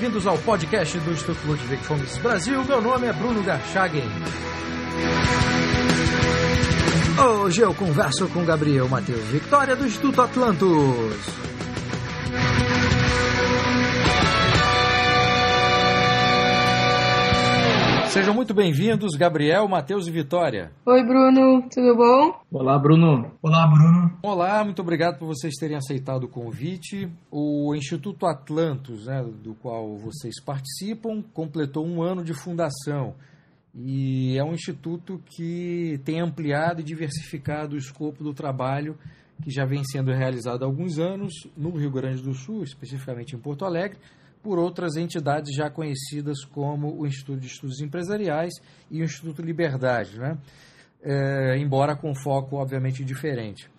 bem-vindos ao podcast do Instituto Ludwig Fomes Brasil. Meu nome é Bruno Garchagen. Hoje eu converso com Gabriel Matheus Victória do Instituto Atlantos. Sejam muito bem-vindos, Gabriel, Matheus e Vitória. Oi, Bruno, tudo bom? Olá, Bruno. Olá, Bruno. Olá, muito obrigado por vocês terem aceitado o convite. O Instituto Atlantos, né, do qual vocês participam, completou um ano de fundação e é um instituto que tem ampliado e diversificado o escopo do trabalho que já vem sendo realizado há alguns anos no Rio Grande do Sul, especificamente em Porto Alegre, por outras entidades já conhecidas como o Instituto de Estudos Empresariais e o Instituto Liberdade, né? É, embora com foco obviamente diferente.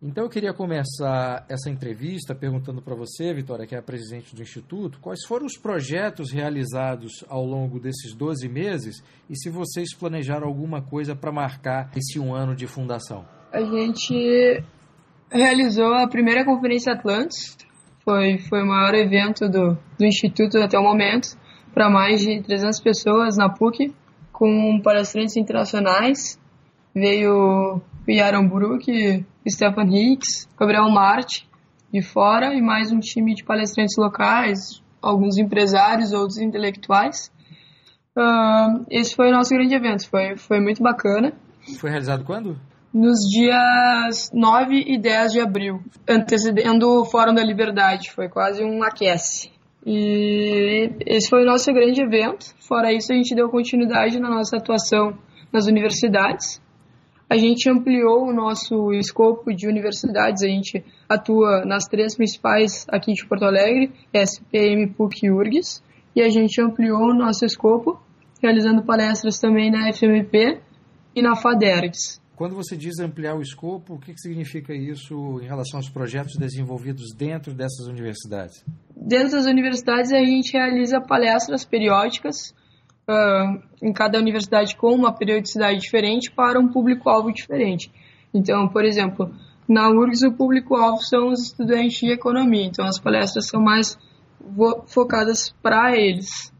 Então eu queria começar essa entrevista perguntando para você, Vitória, que é a presidente do Instituto, quais foram os projetos realizados ao longo desses 12 meses e se vocês planejaram alguma coisa para marcar esse um ano de fundação. A gente realizou a primeira Conferência Atlantis, foi, foi o maior evento do, do Instituto até o momento, para mais de 300 pessoas na PUC, com palestrantes internacionais. Veio Yaron Brook, Stefan Hicks, Gabriel Marte de fora e mais um time de palestrantes locais, alguns empresários, outros intelectuais. Uh, esse foi o nosso grande evento, foi, foi muito bacana. Foi realizado quando? Nos dias 9 e 10 de abril, antecedendo o Fórum da Liberdade. Foi quase um aquece. E esse foi o nosso grande evento. Fora isso, a gente deu continuidade na nossa atuação nas universidades. A gente ampliou o nosso escopo de universidades. A gente atua nas três principais aqui de Porto Alegre, SPM, PUC e URGS. E a gente ampliou o nosso escopo, realizando palestras também na FMP e na FADERGS. Quando você diz ampliar o escopo, o que, que significa isso em relação aos projetos desenvolvidos dentro dessas universidades? Dentro das universidades, a gente realiza palestras periódicas, uh, em cada universidade com uma periodicidade diferente para um público-alvo diferente. Então, por exemplo, na URGS o público-alvo são os estudantes de economia, então as palestras são mais focadas para eles.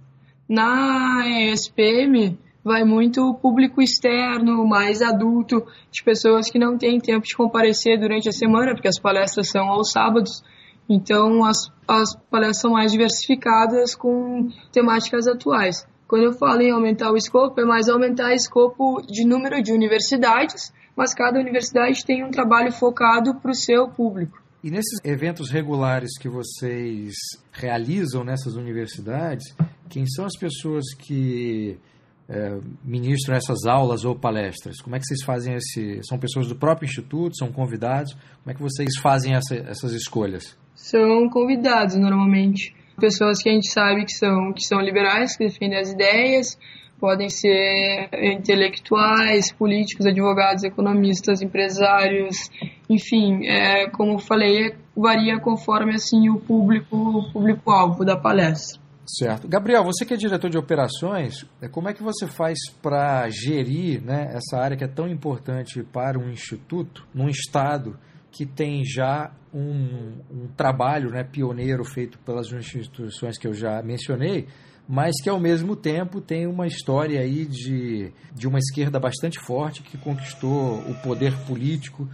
Na ESPM, vai muito público externo, mais adulto, de pessoas que não têm tempo de comparecer durante a semana, porque as palestras são aos sábados. Então, as, as palestras são mais diversificadas com temáticas atuais. Quando eu falo em aumentar o escopo, é mais aumentar o escopo de número de universidades, mas cada universidade tem um trabalho focado para o seu público. E nesses eventos regulares que vocês realizam nessas universidades, quem são as pessoas que é, ministram essas aulas ou palestras? Como é que vocês fazem esse? São pessoas do próprio instituto? São convidados? Como é que vocês fazem essa, essas escolhas? São convidados normalmente, pessoas que a gente sabe que são que são liberais, que defendem as ideias, podem ser intelectuais, políticos, advogados, economistas, empresários, enfim, é, como falei, varia conforme assim o público o público alvo da palestra. Certo. Gabriel, você que é diretor de operações, é, como é que você faz para gerir né, essa área que é tão importante para um instituto, num estado que tem já um, um trabalho né, pioneiro feito pelas instituições que eu já mencionei, mas que ao mesmo tempo tem uma história aí de, de uma esquerda bastante forte que conquistou o poder político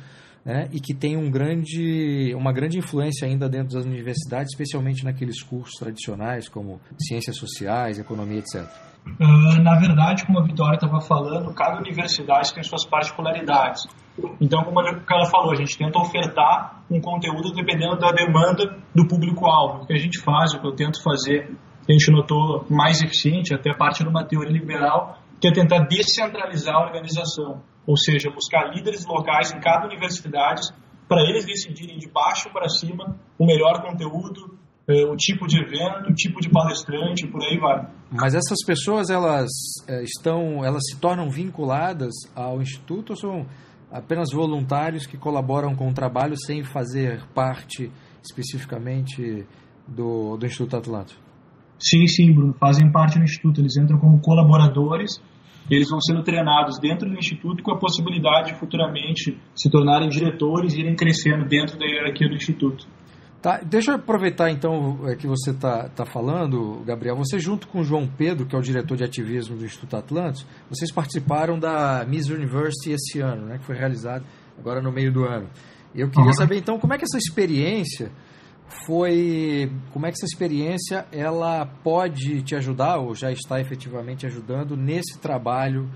né, e que tem um grande, uma grande influência ainda dentro das universidades, especialmente naqueles cursos tradicionais como ciências sociais, economia, etc. Ah, na verdade, como a Vitória estava falando, cada universidade tem suas particularidades. Então, como ela falou, a gente tenta ofertar um conteúdo dependendo da demanda do público-alvo. O que a gente faz, o que eu tento fazer, a gente notou mais eficiente, até parte de uma teoria liberal, que é tentar descentralizar a organização ou seja, buscar líderes locais em cada universidade para eles decidirem de baixo para cima o melhor conteúdo, eh, o tipo de evento, o tipo de palestrante, por aí vai. Mas essas pessoas elas eh, estão, elas se tornam vinculadas ao instituto ou são apenas voluntários que colaboram com o trabalho sem fazer parte especificamente do, do Instituto Atlântico? Sim, sim, Bruno, fazem parte do instituto, eles entram como colaboradores eles vão sendo treinados dentro do instituto com a possibilidade de futuramente se tornarem diretores e irem crescendo dentro da hierarquia do instituto. Tá, deixa eu aproveitar então é, que você está tá falando, Gabriel. Você, junto com o João Pedro, que é o diretor de ativismo do Instituto Atlantis, vocês participaram da Miss University esse ano, né, que foi realizada agora no meio do ano. Eu queria uhum. saber então como é que essa experiência foi, como é que essa experiência ela pode te ajudar ou já está efetivamente ajudando nesse trabalho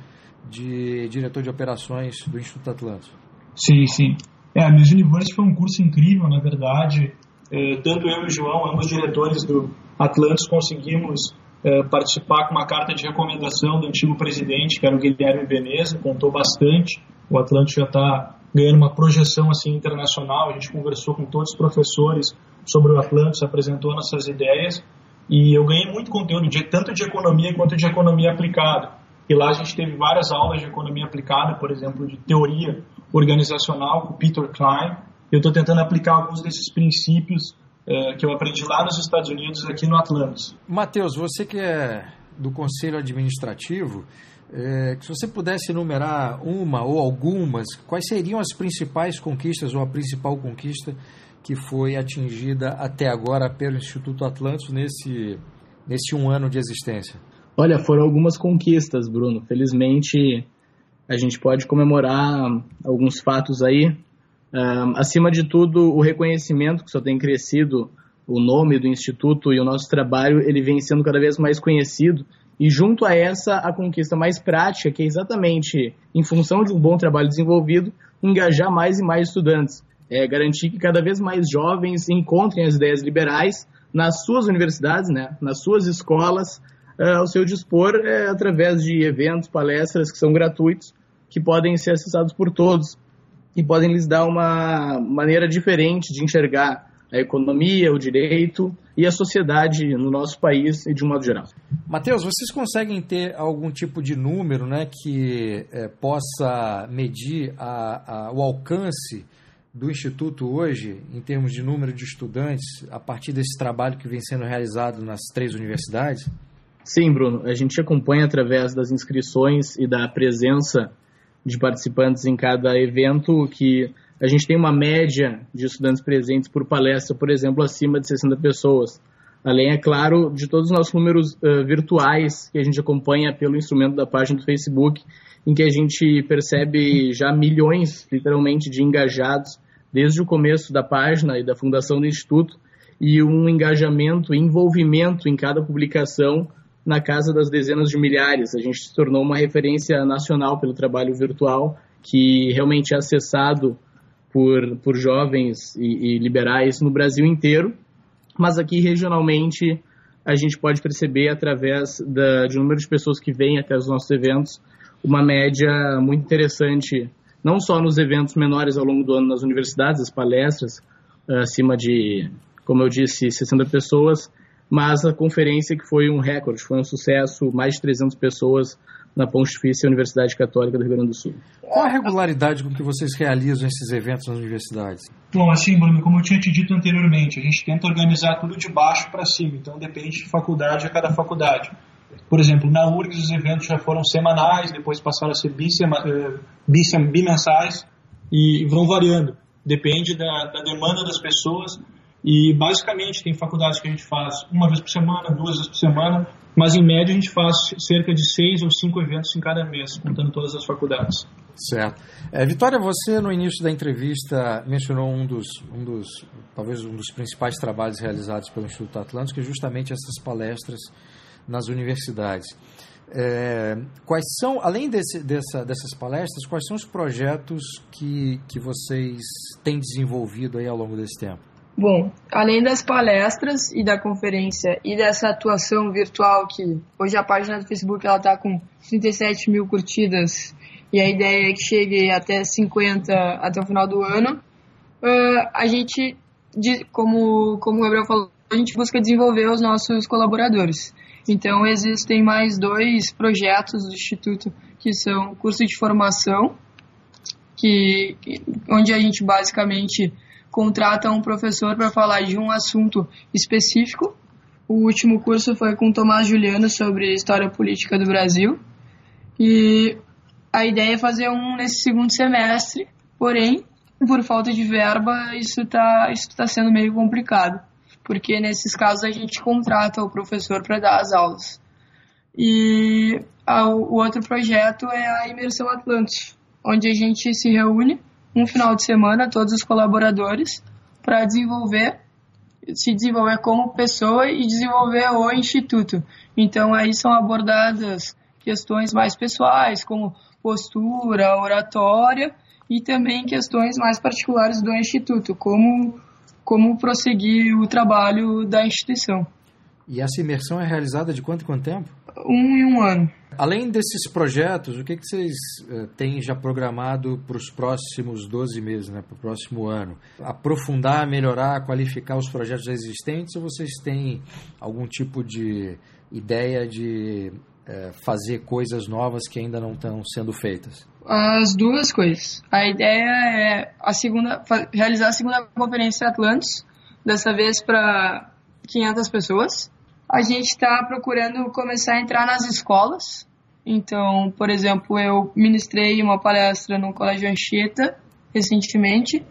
de diretor de operações do Instituto Atlantis? Sim, sim. É, a Miss University foi um curso incrível, na verdade. É, tanto eu e o João, ambos diretores do Atlantis, conseguimos é, participar com uma carta de recomendação do antigo presidente, que era o Guilherme Veneza, contou bastante. O Atlantis já está ganhando uma projeção assim internacional. A gente conversou com todos os professores sobre o Atlantis, apresentou nossas ideias e eu ganhei muito conteúdo, de, tanto de economia quanto de economia aplicada. E lá a gente teve várias aulas de economia aplicada, por exemplo, de teoria organizacional com Peter Klein. Eu estou tentando aplicar alguns desses princípios é, que eu aprendi lá nos Estados Unidos aqui no Atlantis. Matheus, você que é do Conselho Administrativo, é, se você pudesse enumerar uma ou algumas, quais seriam as principais conquistas ou a principal conquista que foi atingida até agora pelo Instituto Atlantis nesse, nesse um ano de existência? Olha, foram algumas conquistas, Bruno. Felizmente, a gente pode comemorar alguns fatos aí. Um, acima de tudo, o reconhecimento que só tem crescido, o nome do Instituto e o nosso trabalho, ele vem sendo cada vez mais conhecido. E junto a essa, a conquista mais prática, que é exatamente, em função de um bom trabalho desenvolvido, engajar mais e mais estudantes. É, garantir que cada vez mais jovens encontrem as ideias liberais nas suas universidades, né, nas suas escolas, uh, ao seu dispor, uh, através de eventos, palestras que são gratuitos, que podem ser acessados por todos e podem lhes dar uma maneira diferente de enxergar a economia, o direito e a sociedade no nosso país e de um modo geral. Mateus, vocês conseguem ter algum tipo de número né, que é, possa medir a, a, o alcance do Instituto hoje, em termos de número de estudantes, a partir desse trabalho que vem sendo realizado nas três universidades? Sim, Bruno. A gente acompanha através das inscrições e da presença de participantes em cada evento que a gente tem uma média de estudantes presentes por palestra, por exemplo, acima de 60 pessoas. Além, é claro, de todos os nossos números uh, virtuais que a gente acompanha pelo instrumento da página do Facebook, em que a gente percebe já milhões, literalmente, de engajados desde o começo da página e da fundação do Instituto, e um engajamento, envolvimento em cada publicação na casa das dezenas de milhares. A gente se tornou uma referência nacional pelo trabalho virtual, que realmente é acessado por, por jovens e, e liberais no Brasil inteiro, mas aqui regionalmente a gente pode perceber através da, de número de pessoas que vêm até os nossos eventos uma média muito interessante, não só nos eventos menores ao longo do ano nas universidades, as palestras, acima de, como eu disse, 60 pessoas, mas a conferência que foi um recorde, foi um sucesso, mais de 300 pessoas na Pontifícia Universidade Católica do Rio Grande do Sul. Qual a regularidade com que vocês realizam esses eventos nas universidades? Bom, assim, Bruno, como eu tinha te dito anteriormente, a gente tenta organizar tudo de baixo para cima, então depende de faculdade a cada faculdade. Por exemplo, na URGS os eventos já foram semanais, depois passaram a ser eh, bimensais e vão variando. Depende da, da demanda das pessoas e basicamente tem faculdades que a gente faz uma vez por semana, duas vezes por semana, mas em média a gente faz cerca de seis ou cinco eventos em cada mês, contando todas as faculdades. Certo. É, Vitória, você no início da entrevista mencionou um dos, um dos, talvez um dos principais trabalhos realizados pelo Instituto Atlântico, que é justamente essas palestras nas universidades. É, quais são, além desse, dessa, dessas palestras, quais são os projetos que, que vocês têm desenvolvido aí ao longo desse tempo? Bom, além das palestras e da conferência e dessa atuação virtual que hoje a página do Facebook ela está com 37 mil curtidas e a ideia é que chegue até 50 até o final do ano, uh, a gente, como, como o Gabriel falou, a gente busca desenvolver os nossos colaboradores. Então existem mais dois projetos do Instituto que são curso de formação, que, onde a gente basicamente contrata um professor para falar de um assunto específico. O último curso foi com Tomás Juliano sobre história política do Brasil. E a ideia é fazer um nesse segundo semestre, porém, por falta de verba, isso está isso tá sendo meio complicado, porque nesses casos a gente contrata o professor para dar as aulas. E a, o outro projeto é a Imersão Atlântico, onde a gente se reúne um final de semana, todos os colaboradores, para desenvolver, se desenvolver como pessoa e desenvolver o instituto. Então aí são abordadas questões mais pessoais, como postura, oratória e também questões mais particulares do instituto, como como prosseguir o trabalho da instituição. E essa imersão é realizada de quanto em quanto tempo? Um em um ano. Além desses projetos, o que, que vocês uh, têm já programado para os próximos 12 meses, né, para o próximo ano? Aprofundar, melhorar, qualificar os projetos existentes ou vocês têm algum tipo de ideia de uh, fazer coisas novas que ainda não estão sendo feitas? As duas coisas. A ideia é a segunda, realizar a segunda conferência Atlantis, dessa vez para 500 pessoas. A gente está procurando começar a entrar nas escolas. Então, por exemplo, eu ministrei uma palestra no Colégio Anchieta recentemente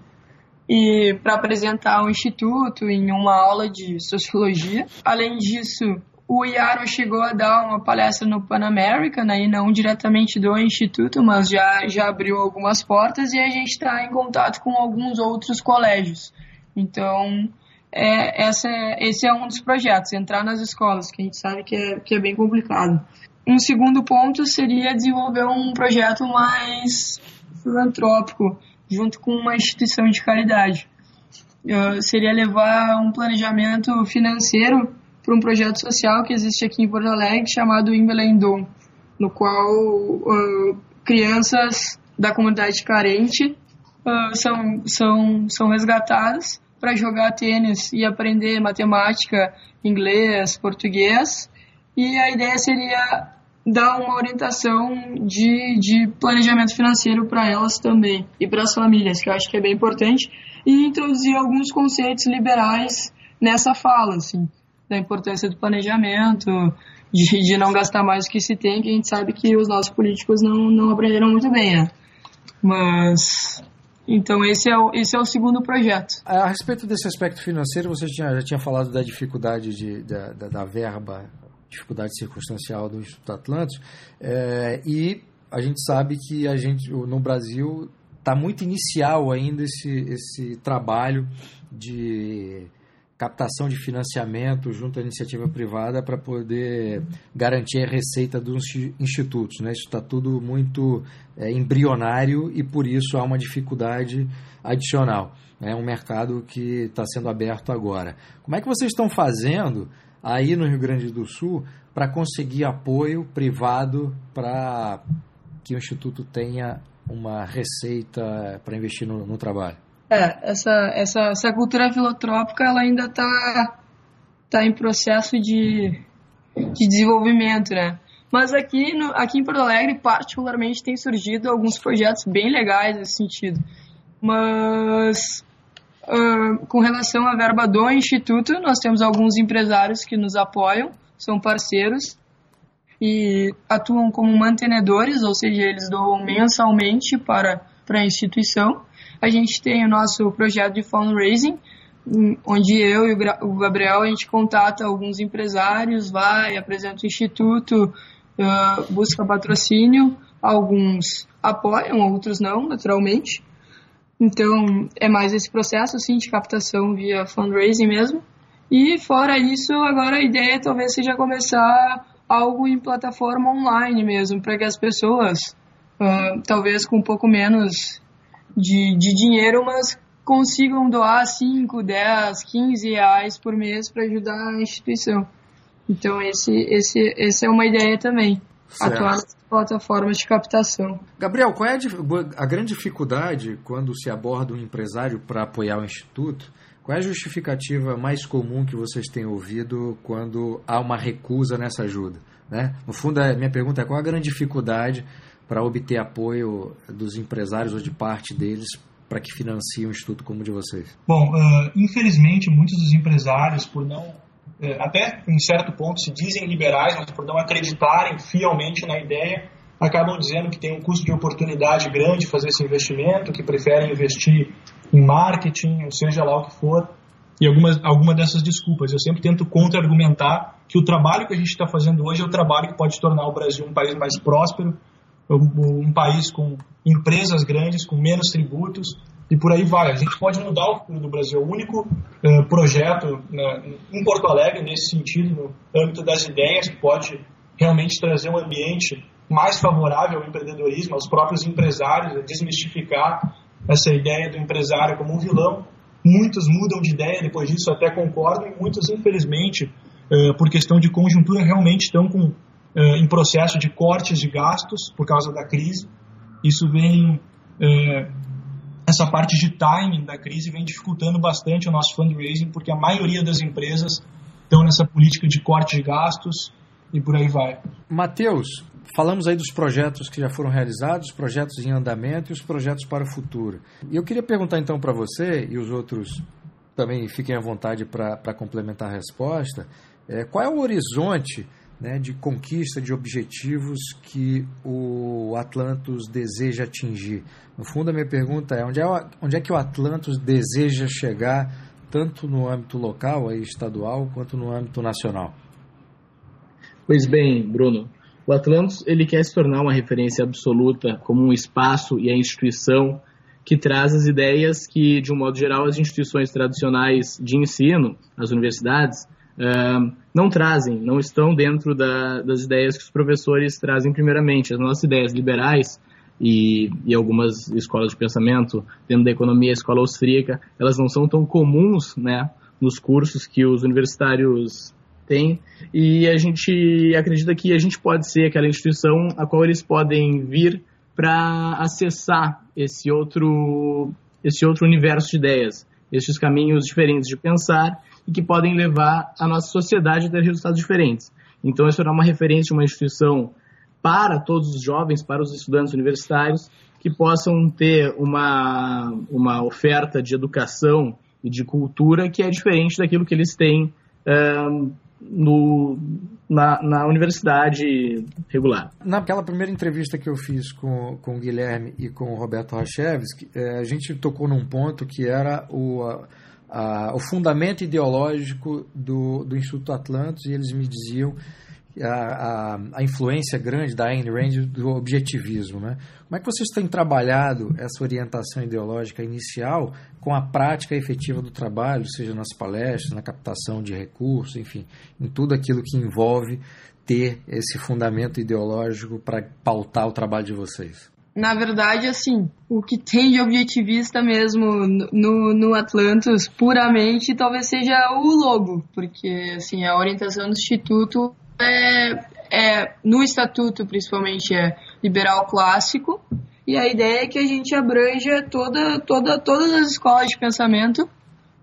e para apresentar o instituto em uma aula de sociologia. Além disso, o Iaro chegou a dar uma palestra no Pan American, né, não diretamente do Instituto, mas já, já abriu algumas portas e a gente está em contato com alguns outros colégios. Então, é, essa é, esse é um dos projetos, entrar nas escolas, que a gente sabe que é, que é bem complicado. Um segundo ponto seria desenvolver um projeto mais filantrópico, junto com uma instituição de caridade. Uh, seria levar um planejamento financeiro para um projeto social que existe aqui em Porto Alegre chamado Imbelendom, no qual uh, crianças da comunidade carente uh, são, são, são resgatadas para jogar tênis e aprender matemática, inglês, português. E a ideia seria dar uma orientação de, de planejamento financeiro para elas também e para as famílias, que eu acho que é bem importante, e introduzir alguns conceitos liberais nessa fala, assim da importância do planejamento, de, de não gastar mais do que se tem, que a gente sabe que os nossos políticos não, não aprenderam muito bem, né? Mas então esse é o, esse é o segundo projeto. A respeito desse aspecto financeiro, você tinha, já tinha falado da dificuldade de, da, da, da verba, dificuldade circunstancial do Instituto Atlântico, é, e a gente sabe que a gente no Brasil está muito inicial ainda esse, esse trabalho de captação de financiamento junto à iniciativa privada para poder garantir a receita dos institutos. Né? Isso está tudo muito é, embrionário e por isso há uma dificuldade adicional. É um mercado que está sendo aberto agora. Como é que vocês estão fazendo aí no Rio Grande do Sul para conseguir apoio privado para que o Instituto tenha uma receita para investir no, no trabalho? É, essa, essa, essa cultura filotrópica ela ainda está tá em processo de, de desenvolvimento, né? Mas aqui, no, aqui em Porto Alegre, particularmente, tem surgido alguns projetos bem legais nesse sentido. Mas, uh, com relação à verba do Instituto, nós temos alguns empresários que nos apoiam, são parceiros e atuam como mantenedores, ou seja, eles doam mensalmente para, para a instituição. A gente tem o nosso projeto de fundraising, hum, onde eu e o Gabriel a gente contata alguns empresários, vai, apresenta o instituto, uh, busca patrocínio, alguns apoiam, outros não, naturalmente. Então, é mais esse processo assim, de captação via fundraising mesmo. E fora isso, agora a ideia talvez seja começar algo em plataforma online mesmo, para que as pessoas, uh, talvez com um pouco menos de, de dinheiro, mas consigam doar 5, 10, 15 reais por mês para ajudar a instituição. Então, esse, esse, essa é uma ideia também, certo. atuar nas plataformas de captação. Gabriel, qual é a, a grande dificuldade quando se aborda um empresário para apoiar o Instituto? Qual é a justificativa mais comum que vocês têm ouvido quando há uma recusa nessa ajuda? Né? No fundo, a minha pergunta é qual a grande dificuldade para obter apoio dos empresários ou de parte deles para que financiem um instituto como o de vocês? Bom, uh, infelizmente, muitos dos empresários, por não, uh, até em certo ponto, se dizem liberais, mas por não acreditarem fielmente na ideia, acabam dizendo que tem um custo de oportunidade grande fazer esse investimento, que preferem investir em marketing, ou seja lá o que for, e algumas alguma dessas desculpas. Eu sempre tento contra-argumentar que o trabalho que a gente está fazendo hoje é o trabalho que pode tornar o Brasil um país mais próspero, um, país com empresas grandes, com menos tributos, e por aí vai. A gente pode mudar o futuro do Brasil. O único uh, projeto né, em Porto Alegre, nesse sentido, no âmbito das ideias, pode realmente trazer um ambiente mais favorável ao empreendedorismo, aos próprios empresários, a desmistificar essa ideia do empresário como um vilão. Muitos mudam de ideia depois disso, até concordam, e muitos, infelizmente, uh, por questão de conjuntura, realmente estão com, uh, em processo de cortes de gastos por causa da crise. Isso vem, uh, essa parte de timing da crise vem dificultando bastante o nosso fundraising, porque a maioria das empresas estão nessa política de corte de gastos e por aí vai. Matheus, falamos aí dos projetos que já foram realizados, projetos em andamento e os projetos para o futuro. E eu queria perguntar então para você e os outros também fiquem à vontade para complementar a resposta, é, qual é o horizonte né, de conquista de objetivos que o Atlantos deseja atingir? No fundo, a minha pergunta é onde é, onde é que o Atlantos deseja chegar, tanto no âmbito local, aí, estadual, quanto no âmbito nacional? Pois bem, Bruno, o Atlantis ele quer se tornar uma referência absoluta como um espaço e a instituição que traz as ideias que, de um modo geral, as instituições tradicionais de ensino, as universidades, não trazem, não estão dentro da, das ideias que os professores trazem primeiramente. As nossas ideias liberais e, e, algumas escolas de pensamento, dentro da economia, a escola austríaca, elas não são tão comuns né, nos cursos que os universitários tem, e a gente acredita que a gente pode ser aquela instituição a qual eles podem vir para acessar esse outro, esse outro universo de ideias, esses caminhos diferentes de pensar e que podem levar a nossa sociedade a ter resultados diferentes. Então, isso será uma referência, uma instituição para todos os jovens, para os estudantes universitários, que possam ter uma, uma oferta de educação e de cultura que é diferente daquilo que eles têm no, na, na universidade regular. Naquela primeira entrevista que eu fiz com, com o Guilherme e com o Roberto Rachevski, é, a gente tocou num ponto que era o, a, a, o fundamento ideológico do, do Instituto Atlantis e eles me diziam a, a, a, influência grande da Ayn Rand do objetivismo. Né? Como é que vocês têm trabalhado essa orientação ideológica inicial com a prática efetiva do trabalho, seja nas palestras, na captação de recursos, enfim, em tudo aquilo que envolve ter esse fundamento ideológico para pautar o trabalho de vocês? Na verdade, assim, o que tem de objetivista mesmo no, no Atlantis, puramente, talvez seja o logo, porque, assim, a orientação do Instituto é, é, no estatuto, principalmente, é liberal clássico. E a ideia é que a gente abranja toda, toda, todas as escolas de pensamento,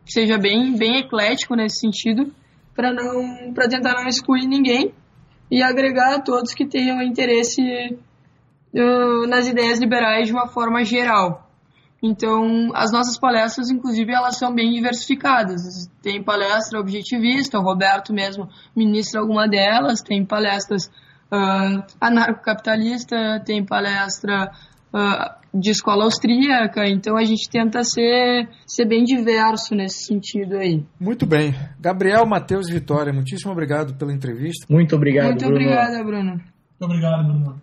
seja bem, bem eclético nesse sentido, para não para tentar não excluir ninguém e agregar a todos que tenham interesse uh, nas ideias liberais de uma forma geral. Então, as nossas palestras, inclusive, elas são bem diversificadas. Tem palestra objetivista, o Roberto mesmo ministra alguma delas, tem palestras uh, anarcocapitalista, tem palestra uh, de escola austríaca, então a gente tenta ser, ser bem diverso nesse sentido aí. Muito bem. Gabriel, Matheus e Vitória, muitíssimo obrigado pela entrevista. Muito obrigado, Muito Bruno. obrigada, Bruno. Muito obrigado, Bruno.